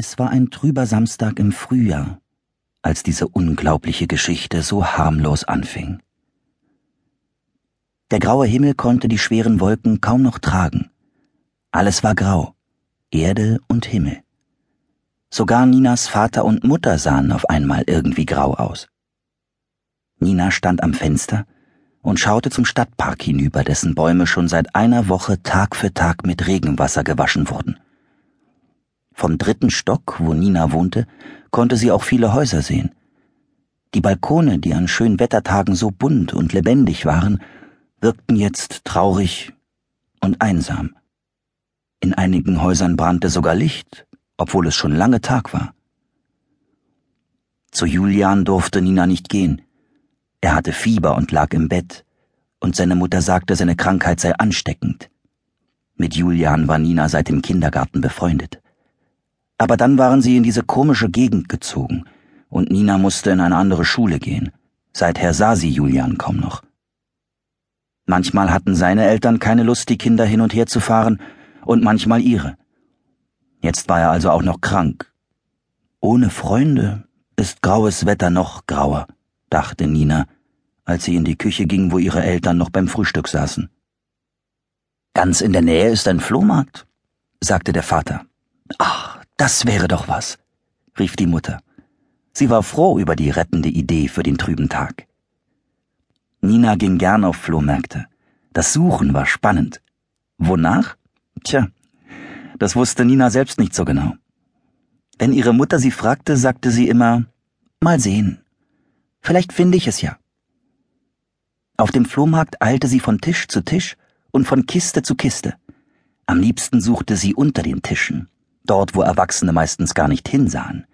Es war ein trüber Samstag im Frühjahr, als diese unglaubliche Geschichte so harmlos anfing. Der graue Himmel konnte die schweren Wolken kaum noch tragen. Alles war grau, Erde und Himmel. Sogar Ninas Vater und Mutter sahen auf einmal irgendwie grau aus. Nina stand am Fenster und schaute zum Stadtpark hinüber, dessen Bäume schon seit einer Woche Tag für Tag mit Regenwasser gewaschen wurden. Vom dritten Stock, wo Nina wohnte, konnte sie auch viele Häuser sehen. Die Balkone, die an schönen Wettertagen so bunt und lebendig waren, wirkten jetzt traurig und einsam. In einigen Häusern brannte sogar Licht, obwohl es schon lange Tag war. Zu Julian durfte Nina nicht gehen. Er hatte Fieber und lag im Bett, und seine Mutter sagte, seine Krankheit sei ansteckend. Mit Julian war Nina seit dem Kindergarten befreundet. Aber dann waren sie in diese komische Gegend gezogen, und Nina musste in eine andere Schule gehen. Seither sah sie Julian kaum noch. Manchmal hatten seine Eltern keine Lust, die Kinder hin und her zu fahren, und manchmal ihre. Jetzt war er also auch noch krank. Ohne Freunde ist graues Wetter noch grauer, dachte Nina, als sie in die Küche ging, wo ihre Eltern noch beim Frühstück saßen. Ganz in der Nähe ist ein Flohmarkt, sagte der Vater. Ach, das wäre doch was, rief die Mutter. Sie war froh über die rettende Idee für den trüben Tag. Nina ging gern auf Flohmärkte. Das Suchen war spannend. Wonach? Tja, das wusste Nina selbst nicht so genau. Wenn ihre Mutter sie fragte, sagte sie immer, mal sehen. Vielleicht finde ich es ja. Auf dem Flohmarkt eilte sie von Tisch zu Tisch und von Kiste zu Kiste. Am liebsten suchte sie unter den Tischen dort wo Erwachsene meistens gar nicht hinsahen.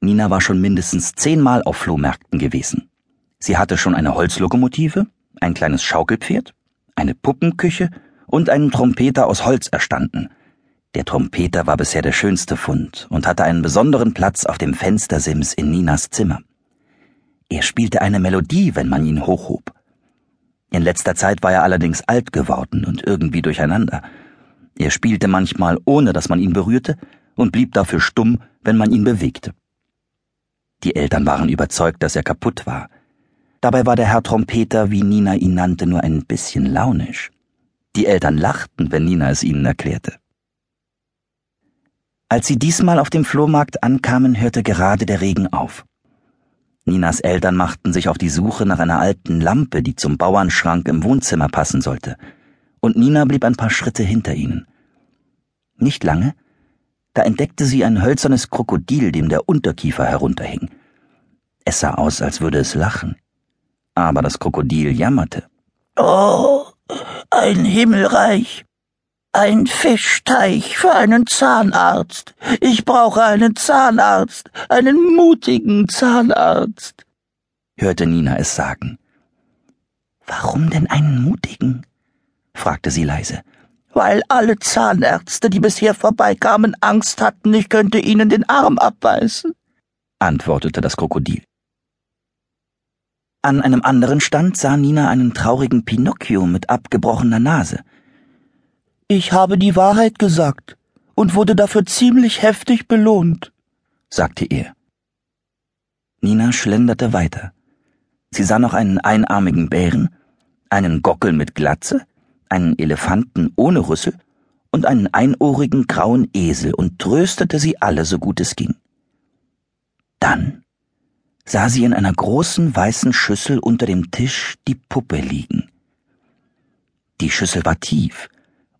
Nina war schon mindestens zehnmal auf Flohmärkten gewesen. Sie hatte schon eine Holzlokomotive, ein kleines Schaukelpferd, eine Puppenküche und einen Trompeter aus Holz erstanden. Der Trompeter war bisher der schönste Fund und hatte einen besonderen Platz auf dem Fenstersims in Ninas Zimmer. Er spielte eine Melodie, wenn man ihn hochhob. In letzter Zeit war er allerdings alt geworden und irgendwie durcheinander. Er spielte manchmal ohne, dass man ihn berührte, und blieb dafür stumm, wenn man ihn bewegte. Die Eltern waren überzeugt, dass er kaputt war. Dabei war der Herr Trompeter, wie Nina ihn nannte, nur ein bisschen launisch. Die Eltern lachten, wenn Nina es ihnen erklärte. Als sie diesmal auf dem Flohmarkt ankamen, hörte gerade der Regen auf. Ninas Eltern machten sich auf die Suche nach einer alten Lampe, die zum Bauernschrank im Wohnzimmer passen sollte und Nina blieb ein paar Schritte hinter ihnen. Nicht lange, da entdeckte sie ein hölzernes Krokodil, dem der Unterkiefer herunterhing. Es sah aus, als würde es lachen. Aber das Krokodil jammerte. Oh, ein Himmelreich. Ein Fischteich für einen Zahnarzt. Ich brauche einen Zahnarzt, einen mutigen Zahnarzt, hörte Nina es sagen. Warum denn einen mutigen? Fragte sie leise. Weil alle Zahnärzte, die bisher vorbeikamen, Angst hatten, ich könnte ihnen den Arm abbeißen, antwortete das Krokodil. An einem anderen Stand sah Nina einen traurigen Pinocchio mit abgebrochener Nase. Ich habe die Wahrheit gesagt und wurde dafür ziemlich heftig belohnt, sagte er. Nina schlenderte weiter. Sie sah noch einen einarmigen Bären, einen Gockel mit Glatze, einen Elefanten ohne Rüssel und einen einohrigen grauen Esel und tröstete sie alle so gut es ging. Dann sah sie in einer großen weißen Schüssel unter dem Tisch die Puppe liegen. Die Schüssel war tief,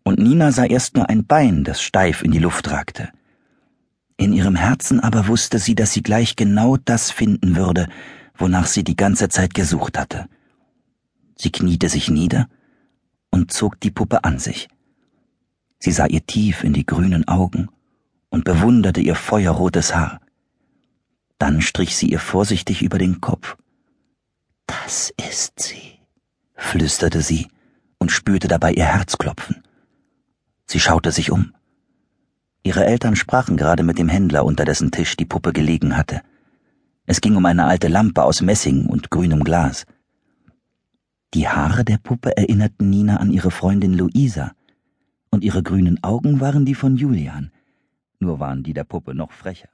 und Nina sah erst nur ein Bein, das steif in die Luft ragte. In ihrem Herzen aber wusste sie, dass sie gleich genau das finden würde, wonach sie die ganze Zeit gesucht hatte. Sie kniete sich nieder und zog die Puppe an sich. Sie sah ihr tief in die grünen Augen und bewunderte ihr feuerrotes Haar. Dann strich sie ihr vorsichtig über den Kopf. Das ist sie, flüsterte sie und spürte dabei ihr Herz klopfen. Sie schaute sich um. Ihre Eltern sprachen gerade mit dem Händler, unter dessen Tisch die Puppe gelegen hatte. Es ging um eine alte Lampe aus Messing und grünem Glas. Die Haare der Puppe erinnerten Nina an ihre Freundin Luisa, und ihre grünen Augen waren die von Julian, nur waren die der Puppe noch frecher.